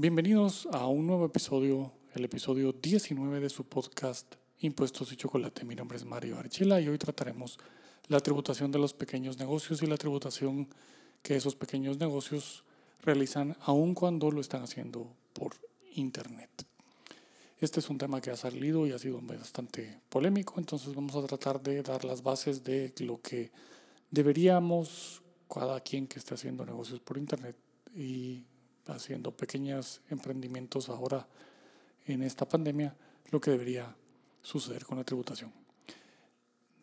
Bienvenidos a un nuevo episodio, el episodio 19 de su podcast Impuestos y Chocolate. Mi nombre es Mario Archila y hoy trataremos la tributación de los pequeños negocios y la tributación que esos pequeños negocios realizan aun cuando lo están haciendo por Internet. Este es un tema que ha salido y ha sido bastante polémico, entonces vamos a tratar de dar las bases de lo que deberíamos, cada quien que esté haciendo negocios por Internet y haciendo pequeños emprendimientos ahora en esta pandemia, lo que debería suceder con la tributación.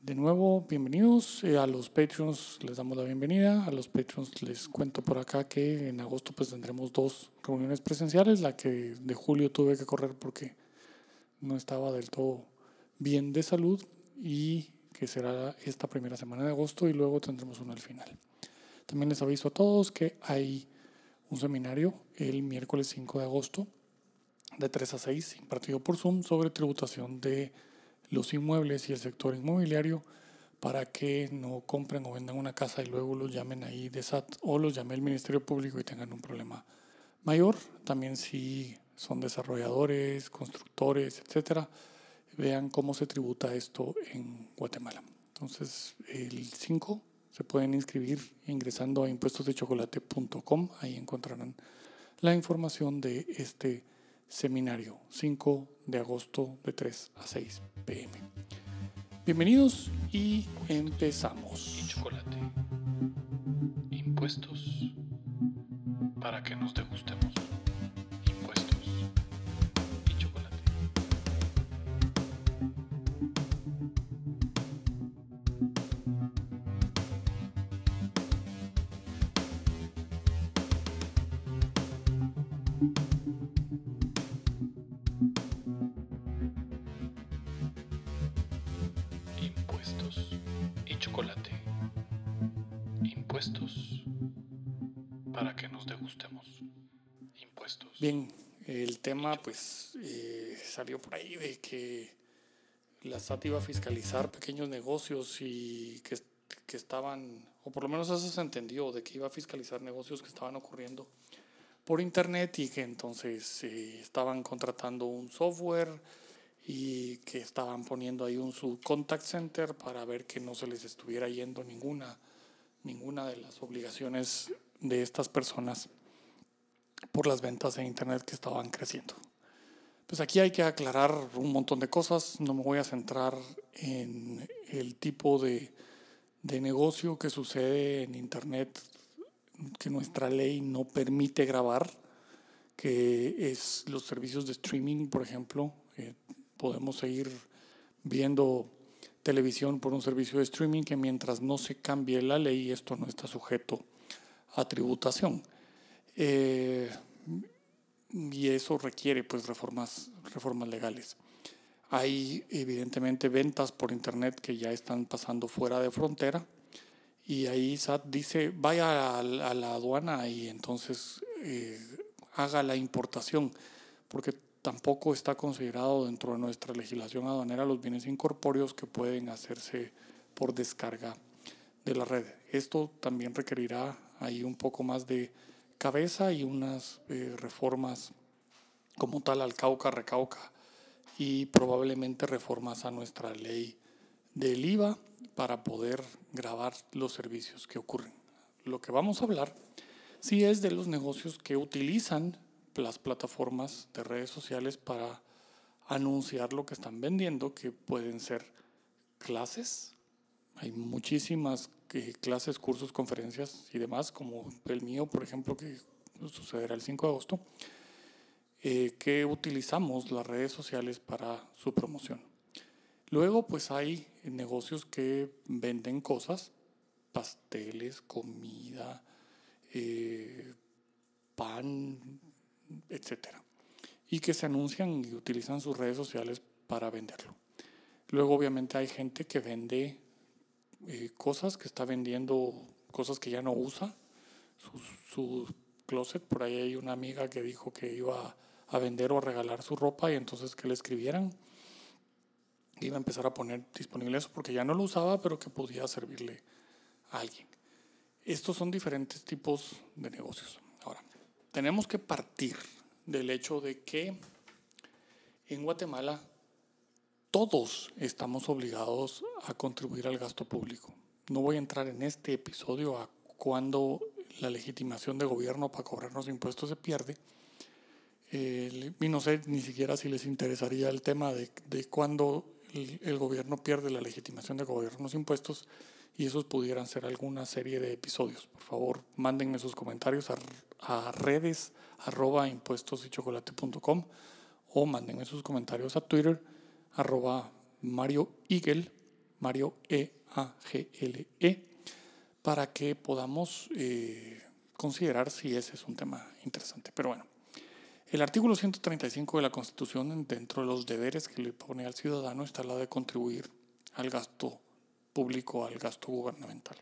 De nuevo, bienvenidos eh, a los Patreons, les damos la bienvenida. A los Patreons les cuento por acá que en agosto pues tendremos dos reuniones presenciales, la que de julio tuve que correr porque no estaba del todo bien de salud y que será esta primera semana de agosto y luego tendremos una al final. También les aviso a todos que hay un seminario el miércoles 5 de agosto de 3 a 6 impartido por Zoom sobre tributación de los inmuebles y el sector inmobiliario para que no compren o vendan una casa y luego los llamen ahí de SAT o los llame el Ministerio Público y tengan un problema mayor. También si son desarrolladores, constructores, etcétera, vean cómo se tributa esto en Guatemala. Entonces, el 5 se pueden inscribir ingresando a impuestosdechocolate.com. Ahí encontrarán la información de este seminario 5 de agosto de 3 a 6 pm. Bienvenidos y empezamos. Chocolate. Impuestos para que nos degustemos. Impuestos para que nos degustemos. Impuestos. Bien, el tema pues eh, salió por ahí de que la SAT iba a fiscalizar pequeños negocios y que, que estaban, o por lo menos eso se entendió, de que iba a fiscalizar negocios que estaban ocurriendo por internet y que entonces eh, estaban contratando un software y que estaban poniendo ahí un su contact center para ver que no se les estuviera yendo ninguna ninguna de las obligaciones de estas personas por las ventas en internet que estaban creciendo. Pues aquí hay que aclarar un montón de cosas, no me voy a centrar en el tipo de, de negocio que sucede en internet que nuestra ley no permite grabar, que es los servicios de streaming, por ejemplo. Eh, podemos seguir viendo televisión por un servicio de streaming que mientras no se cambie la ley, esto no está sujeto a tributación. Eh, y eso requiere pues reformas, reformas legales. Hay evidentemente ventas por internet que ya están pasando fuera de frontera y ahí SAT dice vaya a, la aduana y entonces eh, haga la importación porque tampoco está considerado dentro de nuestra legislación aduanera los bienes incorpóreos que pueden hacerse por descarga de la red. Esto también requerirá ahí un poco más de cabeza y unas eh, reformas como tal al Cauca, Recauca y probablemente reformas a nuestra ley del IVA para poder grabar los servicios que ocurren. Lo que vamos a hablar sí es de los negocios que utilizan las plataformas de redes sociales para anunciar lo que están vendiendo, que pueden ser clases. Hay muchísimas eh, clases, cursos, conferencias y demás, como el mío, por ejemplo, que sucederá el 5 de agosto, eh, que utilizamos las redes sociales para su promoción. Luego, pues hay negocios que venden cosas, pasteles, comida, eh, pan, etcétera, y que se anuncian y utilizan sus redes sociales para venderlo. Luego, obviamente, hay gente que vende eh, cosas, que está vendiendo cosas que ya no usa, su, su closet. Por ahí hay una amiga que dijo que iba a vender o a regalar su ropa y entonces que le escribieran. Iba a empezar a poner disponible eso porque ya no lo usaba, pero que podía servirle a alguien. Estos son diferentes tipos de negocios. Tenemos que partir del hecho de que en Guatemala todos estamos obligados a contribuir al gasto público. No voy a entrar en este episodio a cuando la legitimación de gobierno para cobrarnos impuestos se pierde. Eh, y no sé ni siquiera si les interesaría el tema de, de cuándo el, el, gobierno pierde la legitimación de gobiernos impuestos y esos pudieran ser alguna serie de episodios. Por favor, mándenme sus comentarios a, redes arroba impuestos y chocolate.com o mándenme sus comentarios a Twitter arroba Mario Eagle, Mario E-A-G-L-E, -E, para que podamos eh, considerar si ese es un tema interesante. Pero bueno, el artículo 135 de la Constitución, dentro de los deberes que le pone al ciudadano, está la de contribuir al gasto público, al gasto gubernamental.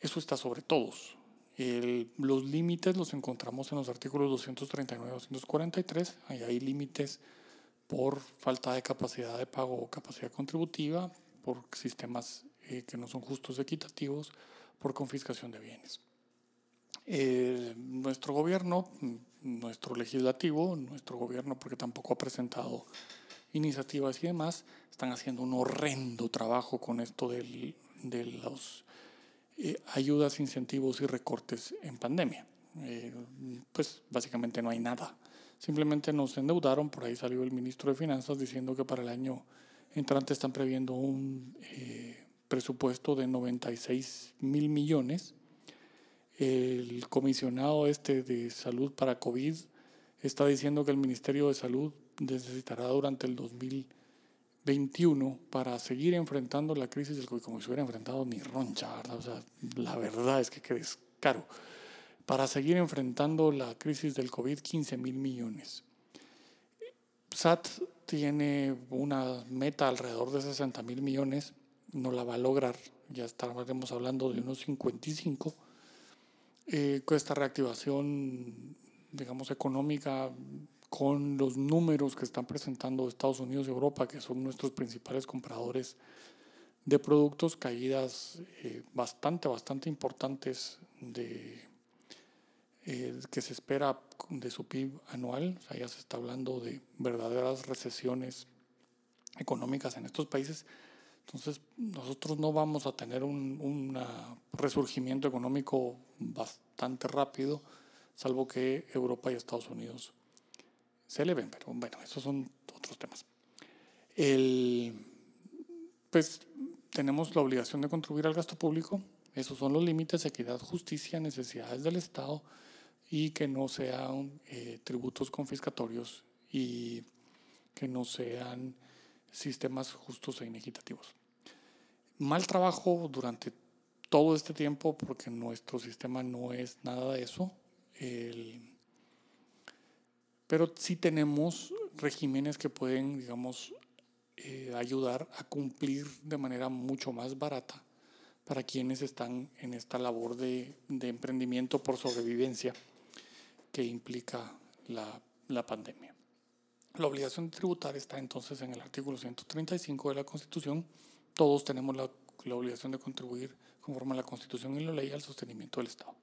Eso está sobre todos. El, los límites los encontramos en los artículos 239 y 243. Ahí hay límites por falta de capacidad de pago o capacidad contributiva, por sistemas eh, que no son justos equitativos, por confiscación de bienes. Eh, nuestro gobierno, nuestro legislativo, nuestro gobierno, porque tampoco ha presentado iniciativas y demás, están haciendo un horrendo trabajo con esto del, de los eh, ayudas, incentivos y recortes en pandemia. Eh, pues básicamente no hay nada. Simplemente nos endeudaron, por ahí salió el ministro de Finanzas diciendo que para el año entrante están previendo un eh, presupuesto de 96 mil millones. El comisionado este de salud para COVID está diciendo que el Ministerio de Salud necesitará durante el 2021 para seguir enfrentando la crisis del COVID, como si hubiera enfrentado ni roncha, ¿verdad? O sea, la verdad es que qué caro. Para seguir enfrentando la crisis del COVID, 15 mil millones. SAT tiene una meta alrededor de 60 mil millones, no la va a lograr, ya estaremos hablando de unos 55. Eh, esta reactivación, digamos, económica con los números que están presentando Estados Unidos y Europa, que son nuestros principales compradores de productos, caídas eh, bastante, bastante importantes de, eh, que se espera de su PIB anual. O sea, ya se está hablando de verdaderas recesiones económicas en estos países. Entonces, nosotros no vamos a tener un, un resurgimiento económico bastante rápido, salvo que Europa y Estados Unidos se eleven, pero bueno, esos son otros temas. El, pues tenemos la obligación de contribuir al gasto público, esos son los límites, equidad, justicia, necesidades del Estado y que no sean eh, tributos confiscatorios y que no sean sistemas justos e inequitativos. Mal trabajo durante todo este tiempo porque nuestro sistema no es nada de eso. El, pero sí tenemos regímenes que pueden, digamos, eh, ayudar a cumplir de manera mucho más barata para quienes están en esta labor de, emprendimiento por sobrevivencia que implica la, la, pandemia. La obligación de tributar está entonces en el artículo 135 de la Constitución. Todos tenemos la, la obligación de contribuir conforme a la Constitución y la ley al sostenimiento del Estado.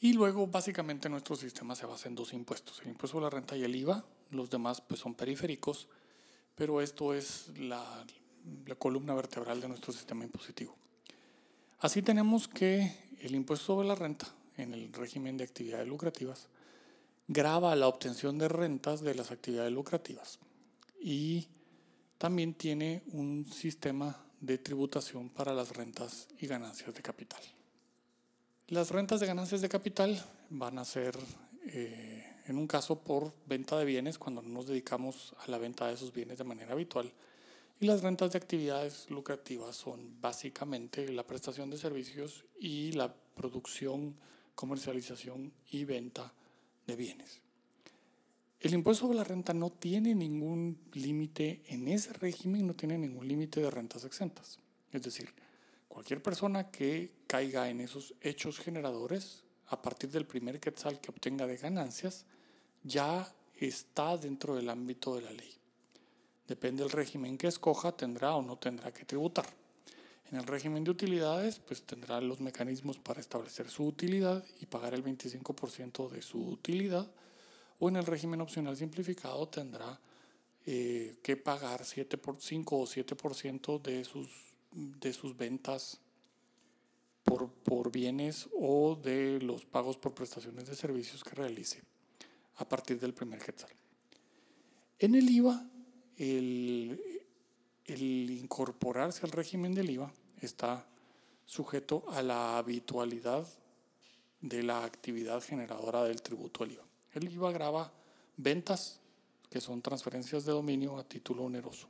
Y luego básicamente nuestro sistema se basa en dos impuestos, el impuesto a la renta y el IVA, los demás pues son periféricos, pero esto es la, columna vertebral de nuestro sistema impositivo. Así tenemos que el impuesto sobre la renta en el régimen de actividades lucrativas grava la obtención de rentas de las actividades lucrativas y también tiene un sistema de tributación para las rentas y ganancias de capital. Las rentas de ganancias de capital van a ser, eh, en un caso, por venta de bienes, cuando no nos dedicamos a la venta de esos bienes de manera habitual. Y las rentas de actividades lucrativas son básicamente la prestación de servicios y la producción, comercialización y venta de bienes. El impuesto sobre la renta no tiene ningún límite en ese régimen, no tiene ningún límite de rentas exentas. Es decir, Cualquier persona que caiga en esos hechos generadores, a partir del primer quetzal que obtenga de ganancias, ya está dentro del ámbito de la ley. Depende del régimen que escoja, tendrá o no tendrá que tributar. En el régimen de utilidades, pues tendrá los mecanismos para establecer su utilidad y pagar el 25% de su utilidad. O en el régimen opcional simplificado tendrá eh, que pagar 7 por 5 o 7% de sus, de sus ventas por, por bienes o de los pagos por prestaciones de servicios que realice a partir del primer quetzal. En el IVA, el, el incorporarse al régimen del IVA está sujeto a la habitualidad de la actividad generadora del tributo al IVA. El IVA graba ventas, que son transferencias de dominio a título oneroso,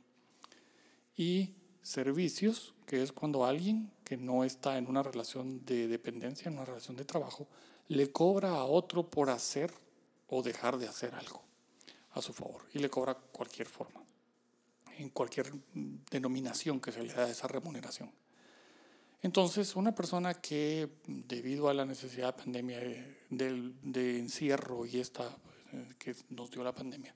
y servicios, que es cuando alguien que no está en una relación de dependencia, en una relación de trabajo, le cobra a otro por hacer o dejar de hacer algo a su favor y le cobra cualquier forma, en cualquier denominación que se le da esa remuneración. Entonces, una persona que debido a la necesidad de pandemia, de, de encierro y esta eh, que nos dio la pandemia,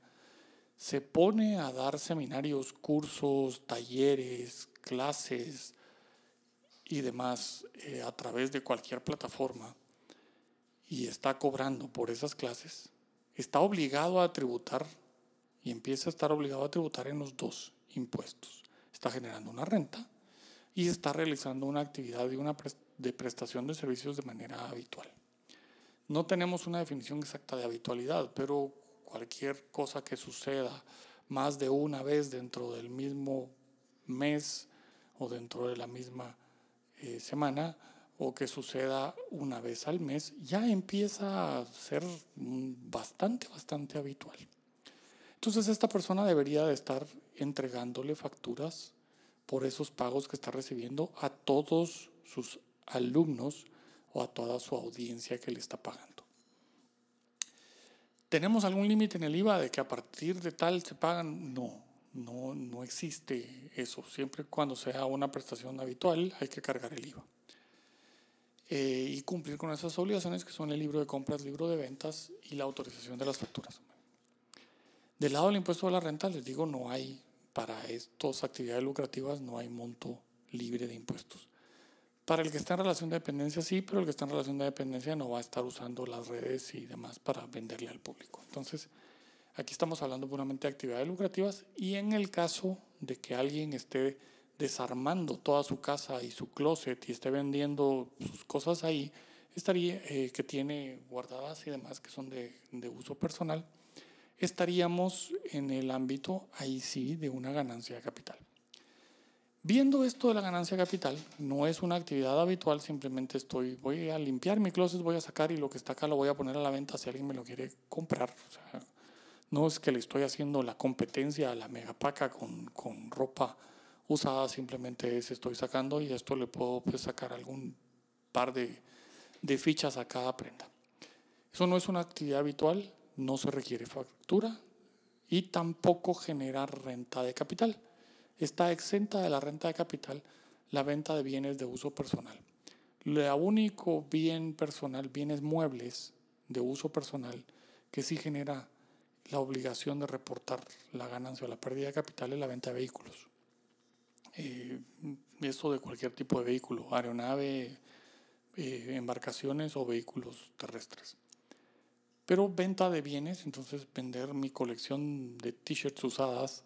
se pone a dar seminarios, cursos, talleres, clases y demás eh, a través de cualquier plataforma y está cobrando por esas clases, está obligado a tributar y empieza a estar obligado a tributar en los dos impuestos. Está generando una renta y está realizando una actividad de, una de prestación de servicios de manera habitual. No tenemos una definición exacta de habitualidad, pero cualquier cosa que suceda más de una vez dentro del mismo mes o dentro de la misma eh, semana o que suceda una vez al mes, ya empieza a ser bastante, bastante habitual. Entonces esta persona debería de estar entregándole facturas por esos pagos que está recibiendo a todos sus alumnos o a toda su audiencia que le está pagando. ¿Tenemos algún límite en el IVA de que a partir de tal se pagan? No, no, no existe eso. Siempre cuando sea una prestación habitual hay que cargar el IVA. Eh, y cumplir con esas obligaciones que son el libro de compras, libro de ventas y la autorización de las facturas. Del lado del impuesto a la renta, les digo, no hay para estas actividades lucrativas no hay monto libre de impuestos. Para el que está en relación de dependencia sí, pero el que está en relación de dependencia no va a estar usando las redes y demás para venderle al público. Entonces, aquí estamos hablando puramente de actividades lucrativas y en el caso de que alguien esté desarmando toda su casa y su closet y esté vendiendo sus cosas ahí, estaría eh, que tiene guardadas y demás que son de, de uso personal, estaríamos en el ámbito, ahí sí, de una ganancia de capital. Viendo esto de la ganancia capital, no es una actividad habitual, simplemente estoy, voy a limpiar mi closet, voy a sacar y lo que está acá lo voy a poner a la venta si alguien me lo quiere comprar. no es que le estoy haciendo la competencia a la megapaca con, con ropa usada, simplemente es estoy sacando y esto le puedo pues, sacar algún par de, de fichas a cada prenda. Eso no es una actividad habitual, no se requiere factura y tampoco genera renta de capital. Está exenta de la renta de capital la venta de bienes de uso personal. El único bien personal, bienes muebles de uso personal, que sí genera la obligación de reportar la ganancia o la pérdida de capital es la venta de vehículos. Eh, eso de cualquier tipo de vehículo, aeronave, eh, embarcaciones o vehículos terrestres. Pero venta de bienes, entonces vender mi colección de t-shirts usadas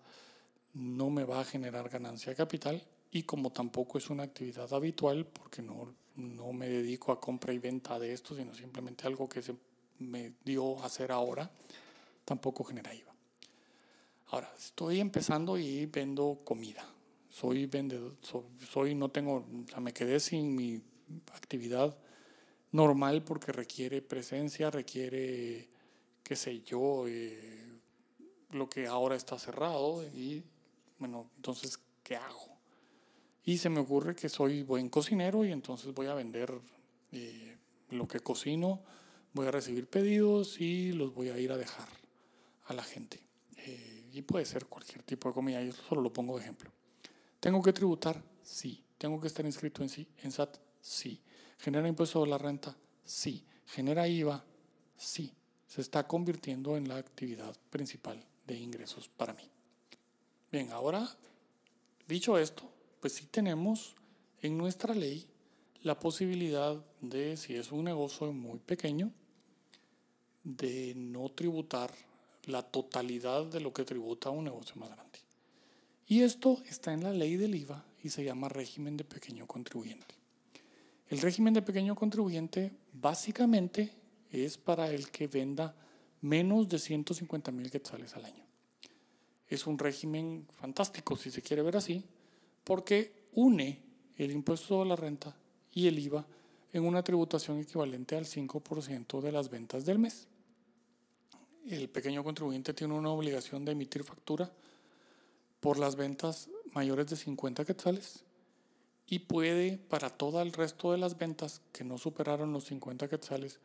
no me va a generar ganancia de capital y como tampoco es una actividad habitual, porque no, no me dedico a compra y venta de esto, sino simplemente algo que se me dio a hacer ahora, tampoco genera IVA. Ahora, estoy empezando y vendo comida. Soy vendedor, soy, no tengo, o sea, me quedé sin mi actividad normal porque requiere presencia, requiere, qué sé yo, eh, lo que ahora está cerrado y bueno, entonces, ¿qué hago? Y se me ocurre que soy buen cocinero y entonces voy a vender eh, lo que cocino, voy a recibir pedidos y los voy a ir a dejar a la gente. Eh, y puede ser cualquier tipo de comida, yo solo lo pongo de ejemplo. ¿Tengo que tributar? Sí. ¿Tengo que estar inscrito en, sí, en SAT? Sí. ¿Genera impuesto de la renta? Sí. ¿Genera IVA? Sí. Se está convirtiendo en la actividad principal de ingresos para mí. Bien, ahora, dicho esto, pues sí tenemos en nuestra ley la posibilidad de, si es un negocio muy pequeño, de no tributar la totalidad de lo que tributa un negocio más grande. Y esto está en la ley del IVA y se llama régimen de pequeño contribuyente. El régimen de pequeño contribuyente básicamente es para el que venda menos de 150 mil quetzales al año. Es un régimen fantástico, si se quiere ver así, porque une el impuesto a la renta y el IVA en una tributación equivalente al 5% de las ventas del mes. El pequeño contribuyente tiene una obligación de emitir factura por las ventas mayores de 50 quetzales y puede para todo el resto de las ventas que no superaron los 50 quetzales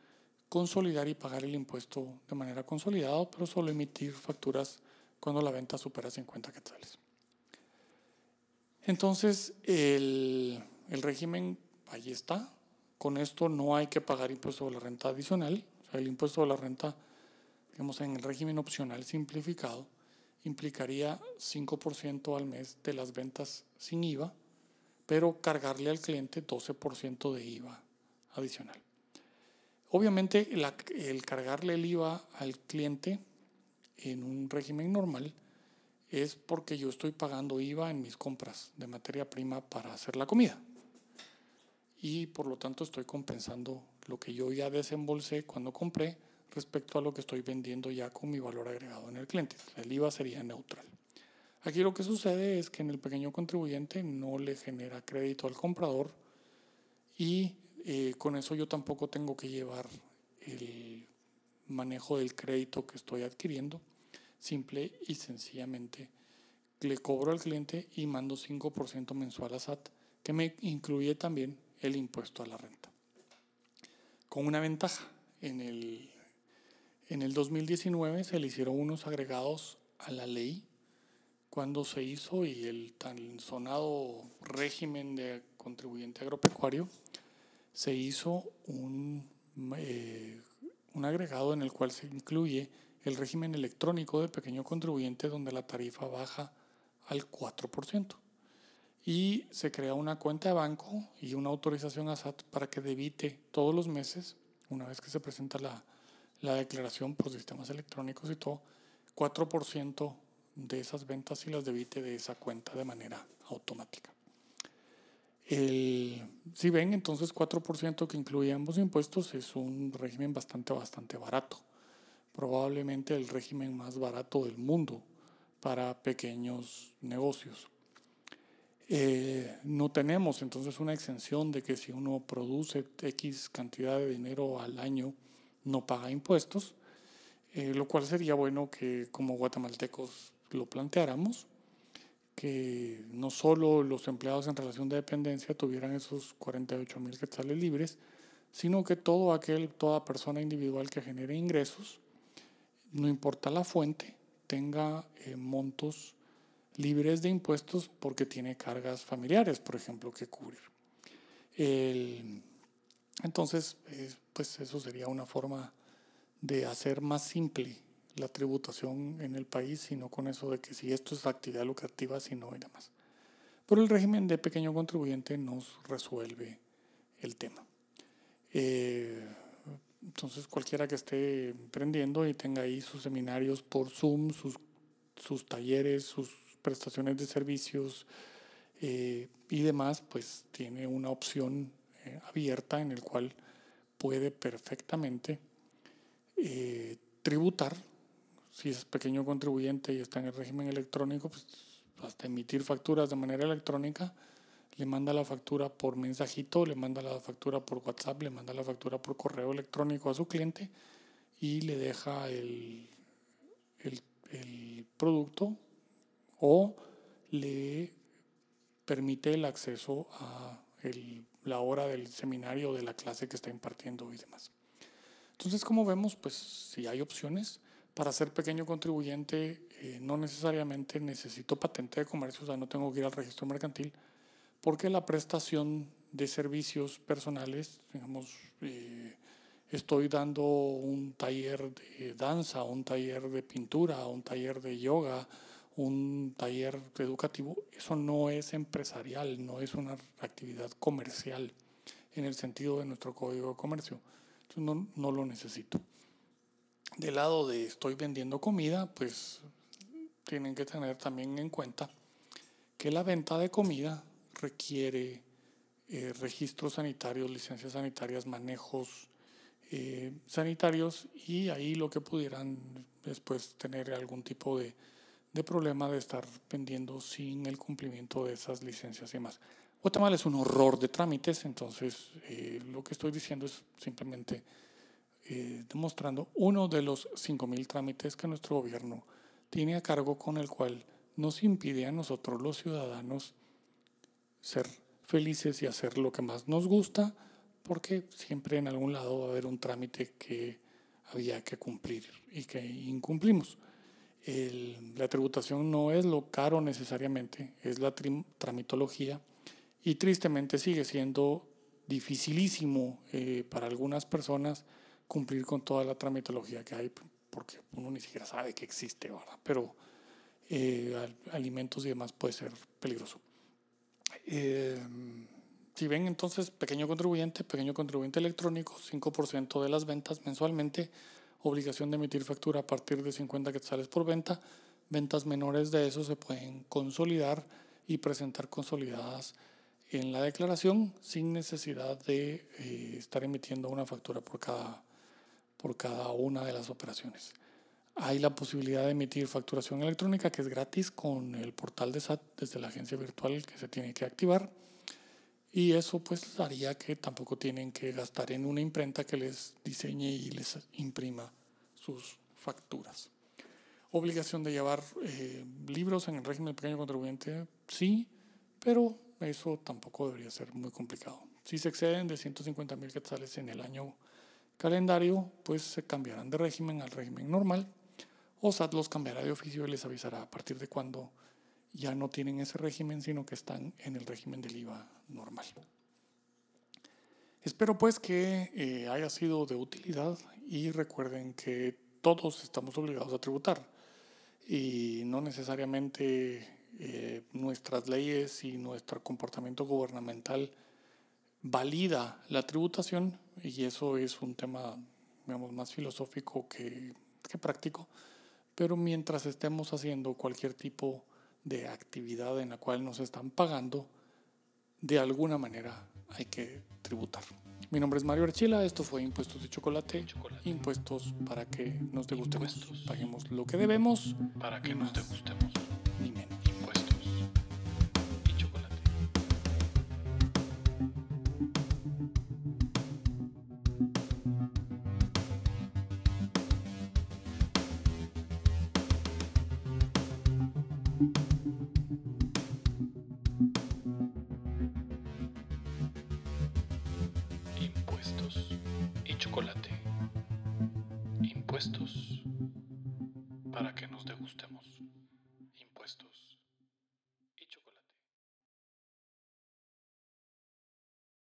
consolidar y pagar el impuesto de manera consolidada, pero solo emitir facturas cuando la venta supera 50 quetzales. Entonces, el, el régimen ahí está. Con esto no hay que pagar impuesto de la renta adicional. O sea, el impuesto de la renta, digamos, en el régimen opcional simplificado, implicaría 5% al mes de las ventas sin IVA, pero cargarle al cliente 12% de IVA adicional. Obviamente, el cargarle el IVA al cliente en un régimen normal es porque yo estoy pagando IVA en mis compras de materia prima para hacer la comida y por lo tanto estoy compensando lo que yo ya desembolsé cuando compré respecto a lo que estoy vendiendo ya con mi valor agregado en el cliente. El IVA sería neutral. Aquí lo que sucede es que en el pequeño contribuyente no le genera crédito al comprador y eh, con eso yo tampoco tengo que llevar el manejo del crédito que estoy adquiriendo. Simple y sencillamente le cobro al cliente y mando 5% mensual a SAT, que me incluye también el impuesto a la renta. Con una ventaja, en el, en el 2019 se le hicieron unos agregados a la ley cuando se hizo y el tan sonado régimen de contribuyente agropecuario, se hizo un, eh, un agregado en el cual se incluye el régimen electrónico de pequeño contribuyente donde la tarifa baja al 4% y se crea una cuenta de banco y una autorización a SAT para que debite todos los meses, una vez que se presenta la, la declaración por sistemas electrónicos y todo, 4% de esas ventas y las debite de esa cuenta de manera automática. El, si ven, entonces 4% que incluye ambos impuestos es un régimen bastante, bastante barato. Probablemente el régimen más barato del mundo para pequeños negocios. Eh, no tenemos entonces una exención de que si uno produce X cantidad de dinero al año no paga impuestos, eh, lo cual sería bueno que como guatemaltecos lo planteáramos, que no solo los empleados en relación de dependencia tuvieran esos 48 mil quetzales libres, sino que todo aquel, toda persona individual que genere ingresos, no importa la fuente, tenga eh, montos libres de impuestos porque tiene cargas familiares, por ejemplo, que cubrir. entonces, pues eso sería una forma de hacer más simple la tributación en el país, sino con eso de que si esto es actividad lucrativa, si no y demás. Pero el régimen de pequeño contribuyente nos resuelve el tema. Eh, entonces, cualquiera que esté emprendiendo y tenga ahí sus seminarios por Zoom, sus, sus talleres, sus prestaciones de servicios eh, y demás, pues tiene una opción eh, abierta en el cual puede perfectamente eh, tributar. Si es pequeño contribuyente y está en el régimen electrónico, pues hasta emitir facturas de manera electrónica, le manda la factura por mensajito, le manda la factura por WhatsApp, le manda la factura por correo electrónico a su cliente y le deja el, el, el producto o le permite el acceso a la hora del seminario de la clase que está impartiendo y demás. Entonces, como vemos, pues si hay opciones para ser pequeño contribuyente, eh, no necesariamente necesito patente de comercio, o sea, no tengo que ir al registro mercantil, porque la prestación de servicios personales, digamos, eh, estoy dando un taller de danza, un taller de pintura, un taller de yoga, un taller educativo, eso no es empresarial, no es una actividad comercial en el sentido de nuestro código de comercio. Entonces no, no lo necesito. Del lado de estoy vendiendo comida, pues tienen que tener también en cuenta que la venta de comida requiere eh, registros sanitarios, licencias sanitarias, manejos eh, sanitarios y ahí lo que pudieran después tener algún tipo de, de, problema de estar vendiendo sin el cumplimiento de esas licencias y demás. Guatemala es un horror de trámites, entonces eh, lo que estoy diciendo es simplemente demostrando uno de los 5.000 trámites que nuestro gobierno tiene a cargo con el cual nos impide a nosotros los ciudadanos ser felices y hacer lo que más nos gusta, porque siempre en algún lado va a haber un trámite que había que cumplir y que incumplimos. la tributación no es lo caro necesariamente, es la tramitología y tristemente sigue siendo dificilísimo eh, para algunas personas cumplir con toda la tramitología que hay, porque uno ni siquiera sabe que existe, ¿verdad? Pero eh, alimentos y demás puede ser peligroso. Eh, si ven entonces pequeño contribuyente, pequeño contribuyente electrónico, 5% de las ventas mensualmente, obligación de emitir factura a partir de 50 quetzales por venta, ventas menores de eso se pueden consolidar y presentar consolidadas en la declaración sin necesidad de eh, estar emitiendo una factura por cada, por cada una de las operaciones. Hay la posibilidad de emitir facturación electrónica que es gratis con el portal de SAT desde la agencia virtual que se tiene que activar. Y eso pues haría que tampoco tienen que gastar en una imprenta que les diseñe y les imprima sus facturas. Obligación de llevar eh, libros en el régimen del pequeño contribuyente, sí, pero eso tampoco debería ser muy complicado. Si se exceden de 150 mil quetzales en el año calendario, pues se cambiarán de régimen al régimen normal o SAT los cambiará de oficio y les avisará a partir de cuando ya no tienen ese régimen, sino que están en el régimen del IVA normal. Espero pues que eh, haya sido de utilidad y recuerden que todos estamos obligados a tributar y no necesariamente eh, nuestras leyes y nuestro comportamiento gubernamental valida la tributación y eso es un tema digamos, más filosófico que, que práctico. Pero mientras estemos haciendo cualquier tipo de actividad en la cual nos están pagando, de alguna manera hay que tributar. Mi nombre es Mario Archila, esto fue Impuestos de Chocolate, impuestos para que nos degustemos, paguemos lo que debemos, para que nos degustemos.